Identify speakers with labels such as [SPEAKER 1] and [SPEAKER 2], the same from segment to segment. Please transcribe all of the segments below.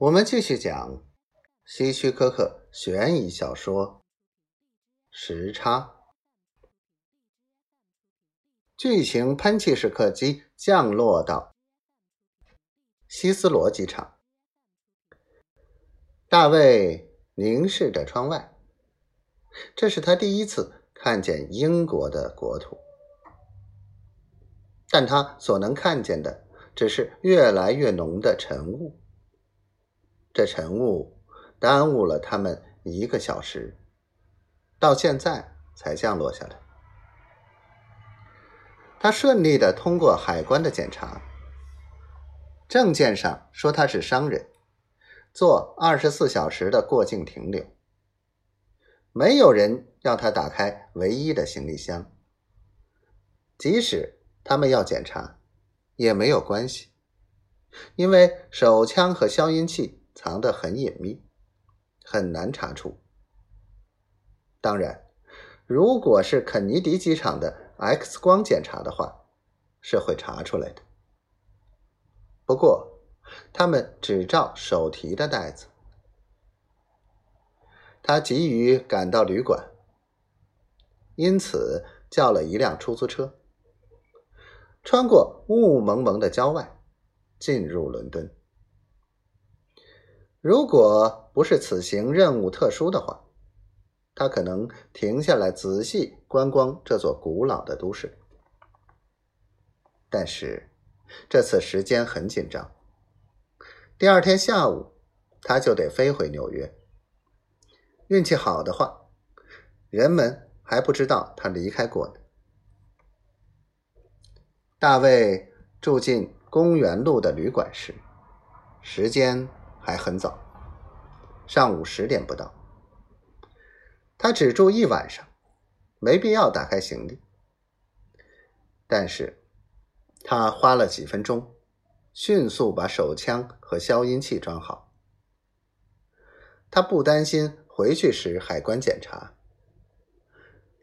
[SPEAKER 1] 我们继续讲希区柯克悬疑小说《时差》。巨型：喷气式客机降落到希斯罗机场。大卫凝视着窗外，这是他第一次看见英国的国土，但他所能看见的只是越来越浓的晨雾。这晨雾耽误了他们一个小时，到现在才降落下来。他顺利的通过海关的检查，证件上说他是商人，做二十四小时的过境停留。没有人要他打开唯一的行李箱，即使他们要检查，也没有关系，因为手枪和消音器。藏得很隐秘，很难查出。当然，如果是肯尼迪机场的 X 光检查的话，是会查出来的。不过，他们只照手提的袋子。他急于赶到旅馆，因此叫了一辆出租车，穿过雾蒙蒙的郊外，进入伦敦。如果不是此行任务特殊的话，他可能停下来仔细观光这座古老的都市。但是这次时间很紧张，第二天下午他就得飞回纽约。运气好的话，人们还不知道他离开过呢。大卫住进公园路的旅馆时，时间。还很早，上午十点不到。他只住一晚上，没必要打开行李。但是，他花了几分钟，迅速把手枪和消音器装好。他不担心回去时海关检查，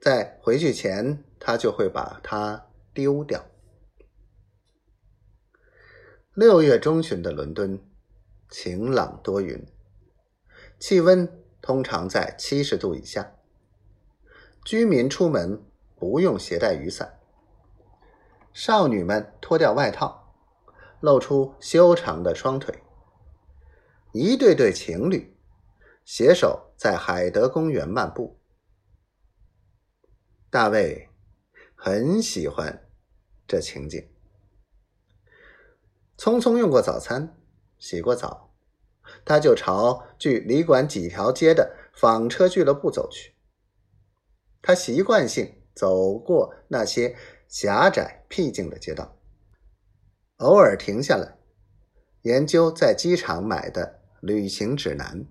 [SPEAKER 1] 在回去前他就会把它丢掉。六月中旬的伦敦。晴朗多云，气温通常在七十度以下。居民出门不用携带雨伞。少女们脱掉外套，露出修长的双腿。一对对情侣携手在海德公园漫步。大卫很喜欢这情景。匆匆用过早餐。洗过澡，他就朝距旅馆几条街的纺车俱乐部走去。他习惯性走过那些狭窄僻静的街道，偶尔停下来研究在机场买的旅行指南。